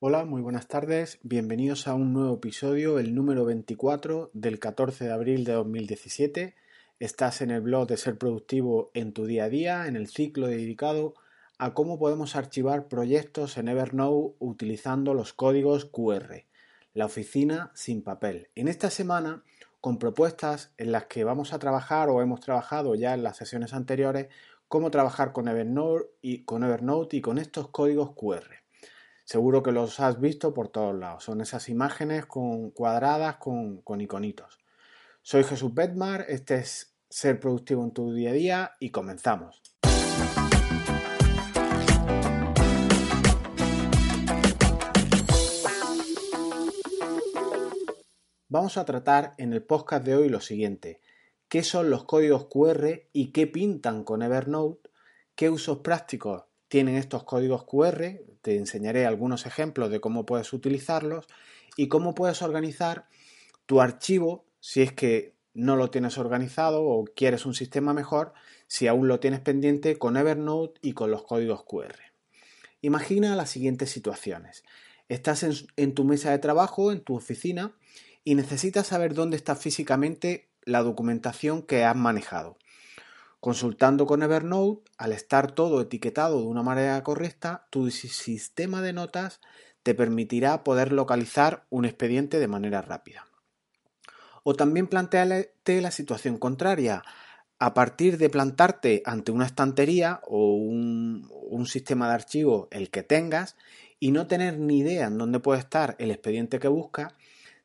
Hola, muy buenas tardes. Bienvenidos a un nuevo episodio, el número 24 del 14 de abril de 2017. Estás en el blog de Ser Productivo en tu día a día, en el ciclo dedicado a cómo podemos archivar proyectos en Evernote utilizando los códigos QR, la oficina sin papel. En esta semana, con propuestas en las que vamos a trabajar o hemos trabajado ya en las sesiones anteriores, cómo trabajar con Evernote y con, Evernote y con estos códigos QR. Seguro que los has visto por todos lados. Son esas imágenes cuadradas con, con iconitos. Soy Jesús Bedmar, este es Ser Productivo en tu día a día y comenzamos. Vamos a tratar en el podcast de hoy lo siguiente. ¿Qué son los códigos QR y qué pintan con Evernote? ¿Qué usos prácticos tienen estos códigos QR, te enseñaré algunos ejemplos de cómo puedes utilizarlos y cómo puedes organizar tu archivo si es que no lo tienes organizado o quieres un sistema mejor, si aún lo tienes pendiente con Evernote y con los códigos QR. Imagina las siguientes situaciones. Estás en, tu mesa de trabajo, en tu oficina, y necesitas saber dónde está físicamente la documentación que has manejado. Consultando con Evernote, al estar todo etiquetado de una manera correcta, tu sistema de notas te permitirá poder localizar un expediente de manera rápida. O también planteate la situación contraria. A partir de plantarte ante una estantería o un, un sistema de archivo, el que tengas, y no tener ni idea en dónde puede estar el expediente que buscas,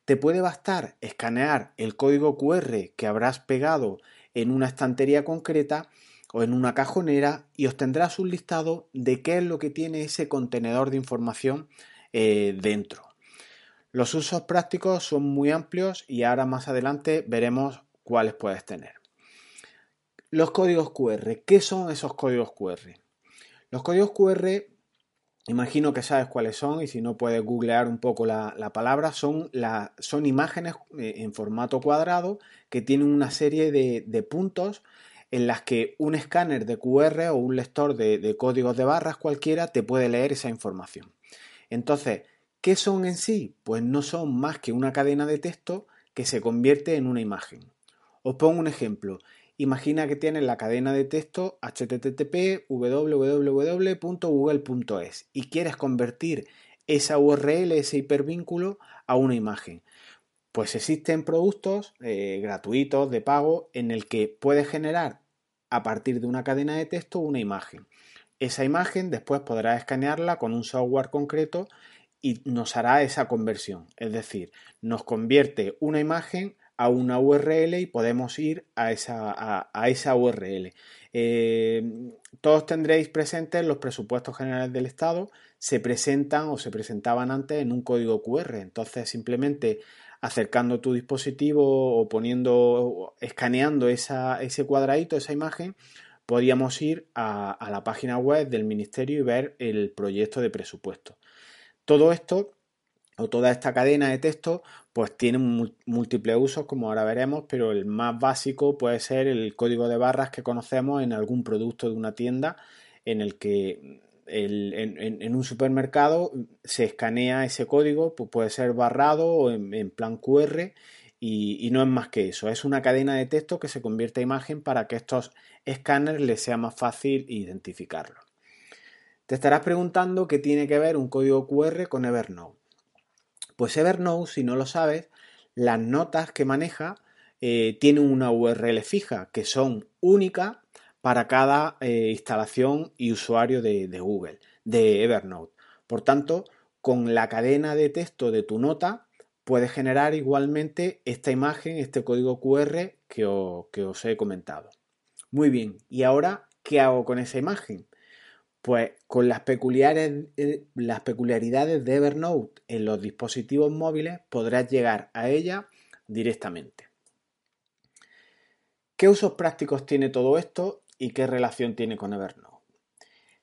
te puede bastar escanear el código QR que habrás pegado en una estantería concreta o en una cajonera y obtendrás un listado de qué es lo que tiene ese contenedor de información eh, dentro. Los usos prácticos son muy amplios y ahora más adelante veremos cuáles puedes tener. Los códigos QR. ¿Qué son esos códigos QR? Los códigos QR, imagino que sabes cuáles son y si no puedes googlear un poco la, palabra, son, son imágenes eh, en formato cuadrado que tienen una serie de, puntos en las que un escáner de QR o un lector de, códigos de barras cualquiera te puede leer esa información. Entonces, ¿qué son en sí? Pues no son más que una cadena de texto que se convierte en una imagen. Os pongo un ejemplo. Imagina que tienes la cadena de texto http www.google.es y quieres convertir esa URL, ese hipervínculo, a una imagen. Pues existen productos eh, gratuitos de pago en el que puedes generar a partir de una cadena de texto una imagen. Esa imagen después podrás escanearla con un software concreto y nos hará esa conversión. Es decir, nos convierte una imagen a una URL y podemos ir a esa, a, esa URL. Eh, todos tendréis presentes los presupuestos generales del Estado, se presentan o se presentaban antes en un código QR. Entonces, simplemente acercando tu dispositivo o poniendo, escaneando ese cuadradito, esa imagen, podíamos ir a, la página web del ministerio y ver el proyecto de presupuesto. Todo esto o toda esta cadena de texto pues tiene múltiples usos como ahora veremos, pero el más básico puede ser el código de barras que conocemos en algún producto de una tienda en el que en, un supermercado se escanea ese código, pues puede ser barrado o en, plan QR y, no es más que eso. Es una cadena de texto que se convierte a imagen para que estos escáneres les sea más fácil identificarlo. Te estarás preguntando qué tiene que ver un código QR con Evernote. Pues Evernote, si no lo sabes, las notas que maneja eh, tienen una URL fija que son únicas para cada eh, instalación y usuario de, Google, de Evernote. Por tanto, con la cadena de texto de tu nota puedes generar igualmente esta imagen, este código QR que, os he comentado. Muy bien, ¿y ahora qué hago con esa imagen? Pues con eh, las peculiaridades de Evernote en los dispositivos móviles podrás llegar a ella directamente. ¿Qué usos prácticos tiene todo esto y qué relación tiene con Evernote.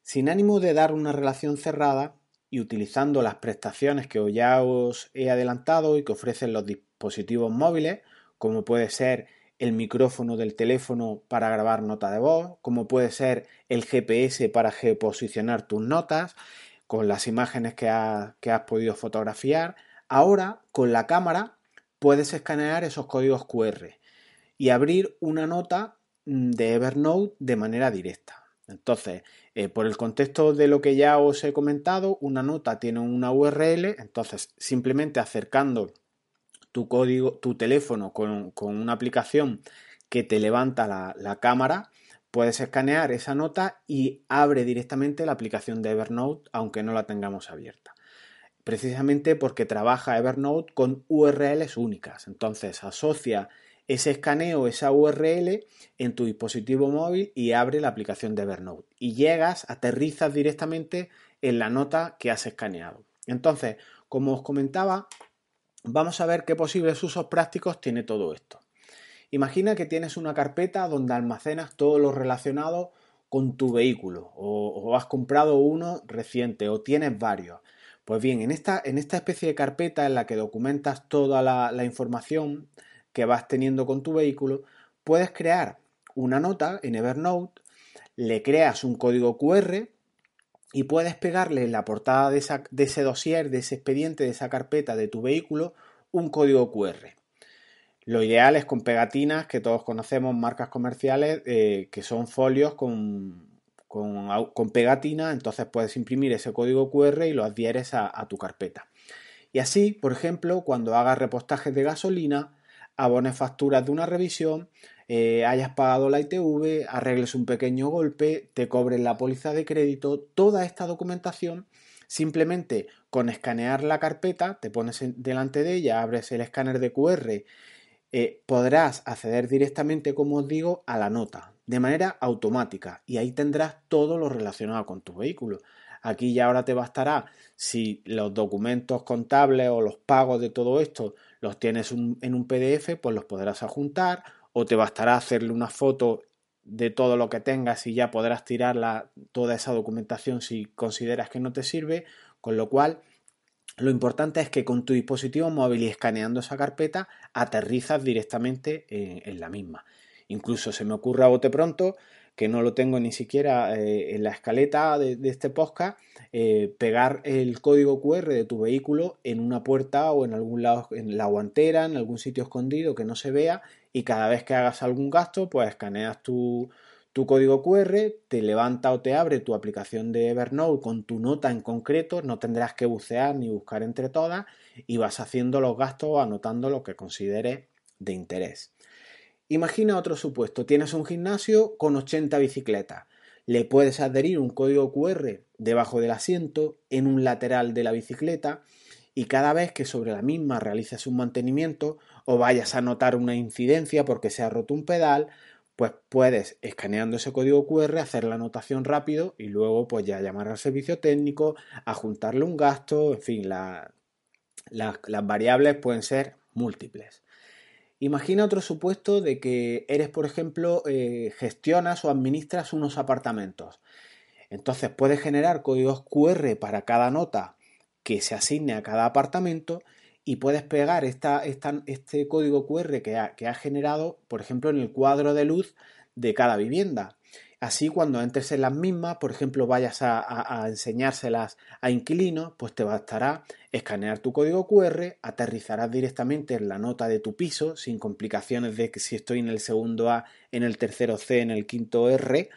Sin ánimo de dar una relación cerrada y utilizando las prestaciones que ya os he adelantado y que ofrecen los dispositivos móviles, como puede ser el micrófono del teléfono para grabar nota de voz, como puede ser el GPS para geoposicionar tus notas, con las imágenes que, has podido fotografiar. Ahora, con la cámara, puedes escanear esos códigos QR y abrir una nota mm, de Evernote de manera directa. Entonces, eh, por el contexto de lo que ya os he comentado, una nota tiene una URL, entonces simplemente acercando tu código, tu teléfono con, una aplicación que te levanta la, la, cámara, puedes escanear esa nota y abre directamente la aplicación de Evernote, aunque no la tengamos abierta. Precisamente porque trabaja Evernote con URLs únicas. Entonces asocia ese escaneo, esa URL en tu dispositivo móvil y abre la aplicación de Evernote. Y llegas, aterrizas directamente en la nota que has escaneado. Entonces, como os comentaba, vamos a ver qué posibles usos prácticos tiene todo esto. Imagina que tienes una carpeta donde almacenas todo lo relacionado con tu vehículo o, has comprado uno reciente o tienes varios. Pues bien, en esta, en esta especie de carpeta en la que documentas toda la, la información que vas teniendo con tu vehículo, puedes crear una nota en Evernote, le creas un código QR y puedes pegarle en la portada de, ese dossier, de ese expediente, de esa carpeta de tu vehículo, un código QR. Lo ideal es con pegatinas que todos conocemos, marcas comerciales, eh, que son folios con, con, pegatina, entonces puedes imprimir ese código QR y lo adhieres a, a tu carpeta. Y así, por ejemplo, cuando hagas repostajes de gasolina, abones facturas de una revisión, eh, hayas pagado la ITV, arregles un pequeño golpe, te cobren la póliza de crédito, toda esta documentación simplemente con escanear la carpeta, te pones delante de ella, abres el escáner de QR, eh, podrás acceder directamente, como os digo, a la nota de manera automática y ahí tendrás todo lo relacionado con tu vehículo. Aquí ya ahora te bastará si los documentos contables o los pagos de todo esto los tienes en un PDF, pues los podrás adjuntar o te bastará hacerle una foto de todo lo que tengas y ya podrás tirar toda esa documentación si consideras que no te sirve, con lo cual lo importante es que con tu dispositivo móvil y escaneando esa carpeta aterrizas directamente en la misma. Incluso se me ocurre a bote pronto que no lo tengo ni siquiera eh, en la escaleta de, este podcast, eh, pegar el código QR de tu vehículo en una puerta o en algún lado, en la guantera, en algún sitio escondido que no se vea y cada vez que hagas algún gasto, pues escaneas tu, tu código QR, te levanta o te abre tu aplicación de Evernote con tu nota en concreto, no tendrás que bucear ni buscar entre todas y vas haciendo los gastos o anotando lo que consideres de interés. Imagina otro supuesto, tienes un gimnasio con 80 bicicletas. Le puedes adherir un código QR debajo del asiento, en un lateral de la bicicleta, y cada vez que sobre la misma realices un mantenimiento o vayas a notar una incidencia porque se ha roto un pedal, pues puedes, escaneando ese código QR, hacer la anotación rápido y luego pues ya llamar al servicio técnico, juntarle un gasto, en fin, las variables pueden ser múltiples. Imagina otro supuesto de que eres, por ejemplo, eh, gestionas o administras unos apartamentos. Entonces puedes generar códigos QR para cada nota que se asigne a cada apartamento y puedes pegar este código QR que has que generado, por ejemplo, en el cuadro de luz de cada vivienda. Así, cuando entres en las mismas, por ejemplo, vayas a, enseñárselas a inquilinos, pues te bastará escanear tu código QR, aterrizarás directamente en la nota de tu piso, sin complicaciones de que si estoy en el segundo A, en el tercero C, en el quinto R,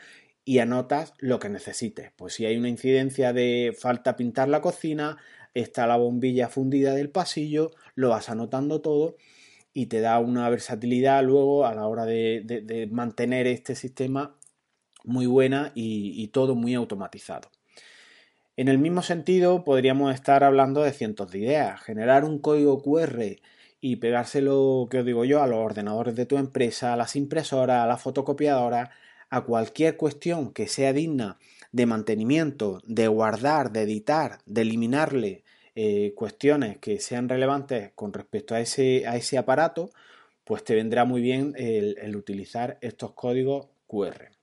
y anotas lo que necesites. Pues si hay una incidencia de falta pintar la cocina, está la bombilla fundida del pasillo, lo vas anotando todo y te da una versatilidad luego a la hora de mantener este sistema muy buena y, todo muy automatizado. En el mismo sentido, podríamos estar hablando de cientos de ideas. Generar un código QR y pegárselo, que os digo yo, a los ordenadores de tu empresa, a las impresoras, a la fotocopiadora, a cualquier cuestión que sea digna de mantenimiento, de guardar, de editar, de eliminarle eh, cuestiones que sean relevantes con respecto a ese, a ese aparato, pues te vendrá muy bien el utilizar estos códigos QR.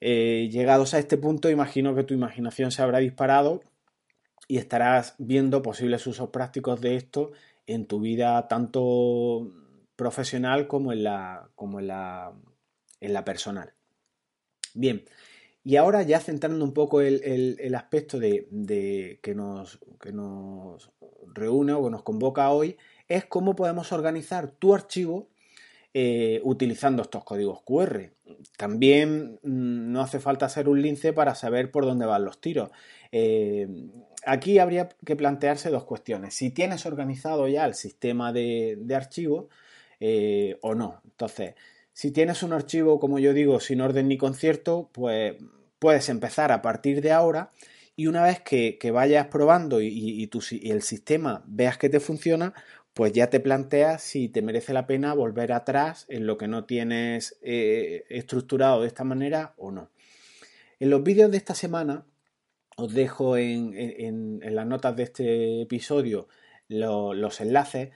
Eh, llegados a este punto, imagino que tu imaginación se habrá disparado y estarás viendo posibles usos prácticos de esto en tu vida tanto profesional como en la, como en la, en la personal. Bien, Y ahora ya centrando un poco el, aspecto de, que, nos, que nos reúne o que nos convoca hoy, es cómo podemos organizar tu archivo eh, utilizando estos códigos QR. También mm, no hace falta ser un lince para saber por dónde van los tiros. Eh, aquí habría que plantearse dos cuestiones. Si tienes organizado ya el sistema de, archivos eh, o no. Entonces, si tienes un archivo, como yo digo, sin orden ni concierto, pues puedes empezar a partir de ahora y una vez que, vayas probando y, el sistema veas que te funciona, pues ya te planteas si te merece la pena volver atrás en lo que no tienes eh, estructurado de esta manera o no. En los vídeos de esta semana os dejo en, las notas de este episodio los enlaces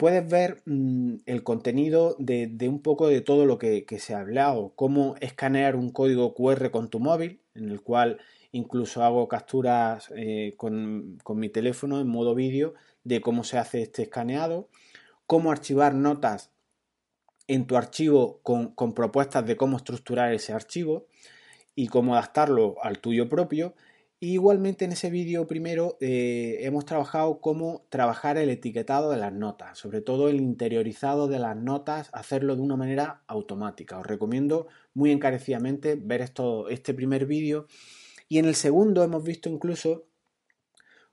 puedes ver mm, el contenido de, un poco de todo lo que, se ha hablado, cómo escanear un código QR con tu móvil, en el cual incluso hago capturas eh, con, mi teléfono en modo vídeo de cómo se hace este escaneado, cómo archivar notas en tu archivo con, con propuestas de cómo estructurar ese archivo y cómo adaptarlo al tuyo propio igualmente en ese vídeo primero eh, hemos trabajado cómo trabajar el etiquetado de las notas, sobre todo el interiorizado de las notas, hacerlo de una manera automática. Os recomiendo muy encarecidamente ver esto, este primer vídeo. Y en el segundo hemos visto incluso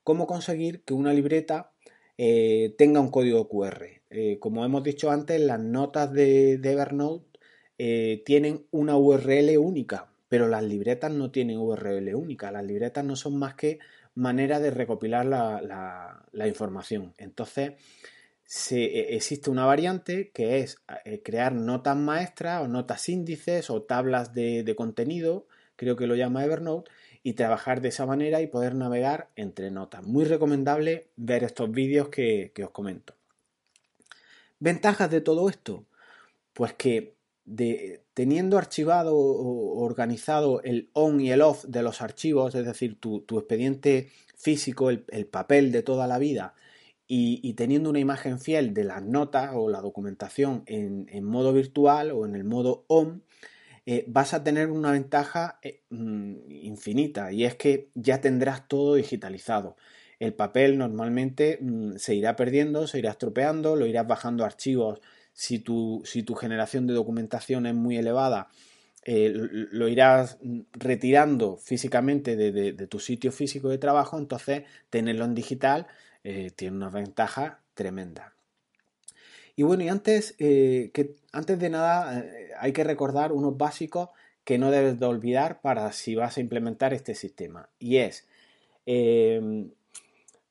cómo conseguir que una libreta eh, tenga un código QR. Eh, como hemos dicho antes, las notas de, Evernote tienen una URL única, pero las libretas no tienen URL única, las libretas no son más que manera de recopilar la, información. Entonces, e, existe una variante que es eh, crear notas maestras o notas índices o tablas de, contenido, creo que lo llama Evernote, y trabajar de esa manera y poder navegar entre notas. Muy recomendable ver estos vídeos que, que os comento. ¿Ventajas de todo esto? Pues que de, teniendo archivado o organizado el on y el off de los archivos, es decir, tu, expediente físico, el, papel de toda la vida, y, teniendo una imagen fiel de las notas o la documentación en, modo virtual o en el modo on, eh, vas a tener una ventaja eh, mm, infinita y es que ya tendrás todo digitalizado. El papel normalmente mm, se irá perdiendo, se irá estropeando, lo irás bajando a archivos si tu, si tu generación de documentación es muy elevada, eh, lo irás retirando físicamente de, tu sitio físico de trabajo, entonces tenerlo en digital tiene una ventaja tremenda. Y bueno, y antes, eh, que, antes de nada hay que recordar unos básicos que no debes de olvidar para si vas a implementar este sistema. Y es,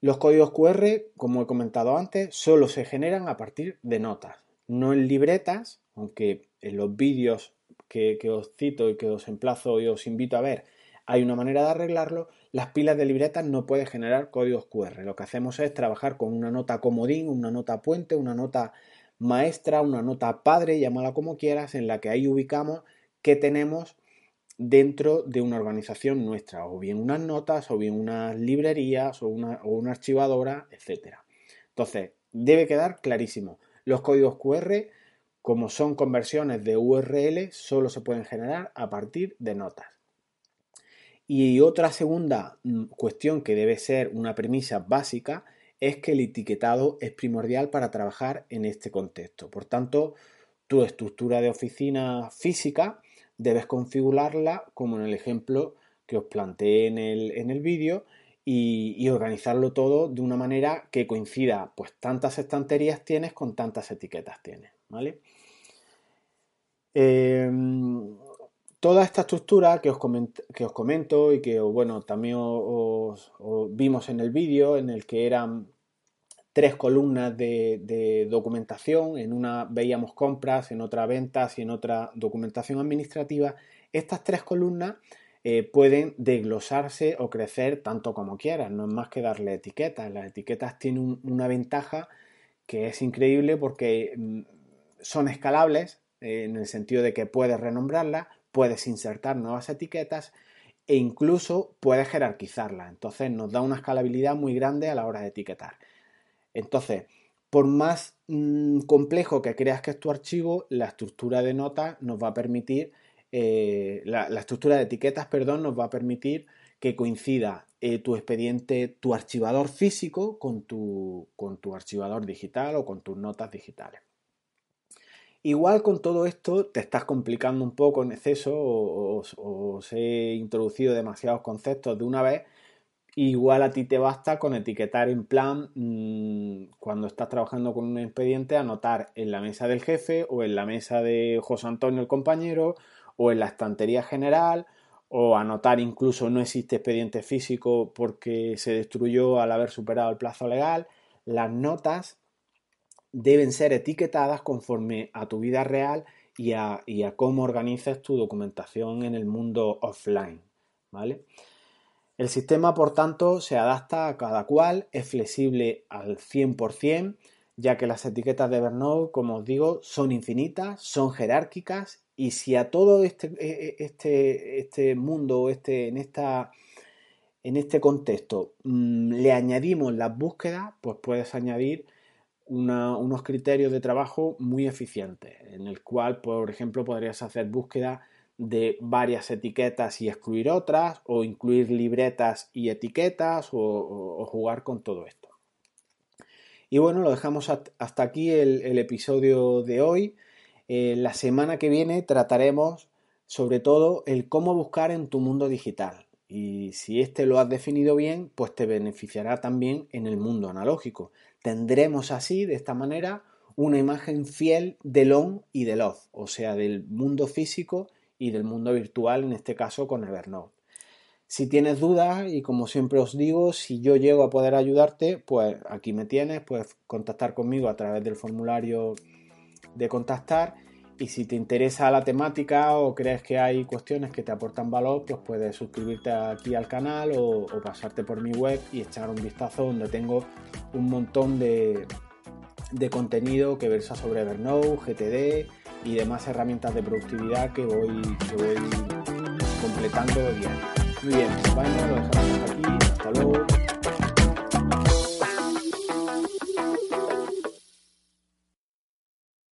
los códigos QR, como he comentado antes, solo se generan a partir de notas no en libretas, aunque en los vídeos que, os cito y que os emplazo y os invito a ver, hay una manera de arreglarlo, las pilas de libretas no pueden generar códigos QR. Lo que hacemos es trabajar con una nota comodín, una nota puente, una nota maestra, una nota padre, llámala como quieras, en la que ahí ubicamos qué tenemos dentro de una organización nuestra, o bien unas notas, o bien unas librerías, o una, o una archivadora, etc. Entonces, debe quedar clarísimo. Los códigos QR, como son conversiones de URL, solo se pueden generar a partir de notas. Y otra segunda mm, cuestión que debe ser una premisa básica es que el etiquetado es primordial para trabajar en este contexto. Por tanto, tu estructura de oficina física debes configurarla como en el ejemplo que os planteé en el, en el vídeo y, organizarlo todo de una manera que coincida, pues tantas estanterías tienes con tantas etiquetas tienes, ¿vale? Em, toda esta estructura que os, que os, comento y que, bueno, también os, vimos en el vídeo en el que eran tres columnas de, documentación, en una veíamos compras, en otra ventas y en otra documentación administrativa, estas tres columnas eh, pueden desglosarse o crecer tanto como quieran, no es más que darle etiquetas. Las etiquetas tienen una ventaja que es increíble porque mm, son escalables eh, en el sentido de que puedes renombrarlas, puedes insertar nuevas etiquetas e incluso puedes jerarquizarlas. Entonces nos da una escalabilidad muy grande a la hora de etiquetar. Entonces, por más mm, complejo que creas que es tu archivo, la estructura de notas nos va a permitir eh, la, estructura de etiquetas, perdón, nos va a permitir que coincida eh, tu expediente, tu archivador físico con tu, con tu archivador digital o con tus notas digitales. Igual con todo esto te estás complicando un poco en exceso o, os he introducido demasiados conceptos de una vez. Igual a ti te basta con etiquetar en plan mm, cuando estás trabajando con un expediente, anotar en la mesa del jefe o en la mesa de José Antonio el compañero o en la estantería general o anotar incluso no existe expediente físico porque se destruyó al haber superado el plazo legal. Las notas deben ser etiquetadas conforme a tu vida real y a, cómo organizas tu documentación en el mundo offline. ¿vale? El sistema, por tanto, se adapta a cada cual, es flexible al 100%, ya que las etiquetas de Evernote, como os digo, son infinitas, son jerárquicas y si a todo este, e, e, este, este mundo, este, en, esta, en este contexto, mm, le añadimos las búsquedas, pues puedes añadir unos criterios de trabajo muy eficientes, en el cual, por ejemplo, podrías hacer búsqueda de varias etiquetas y excluir otras, o incluir libretas y etiquetas, o, jugar con todo esto. Y bueno, lo dejamos hasta aquí el episodio de hoy. Eh, la semana que viene trataremos sobre todo el cómo buscar en tu mundo digital. Y si este lo has definido bien, pues te beneficiará también en el mundo analógico. Tendremos así, de esta manera, una imagen fiel del on y del off, o sea, del mundo físico y del mundo virtual, en este caso con Evernote. Si tienes dudas y como siempre os digo, si yo llego a poder ayudarte, pues aquí me tienes, puedes contactar conmigo a través del formulario de contactar y si te interesa la temática o crees que hay cuestiones que te aportan valor, pues puedes suscribirte aquí al canal o, pasarte por mi web y echar un vistazo donde tengo un montón de, contenido que versa sobre Evernote, GTD y demás herramientas de productividad que voy, que voy completando bien. Muy bien, bueno, lo dejamos aquí. Hasta luego.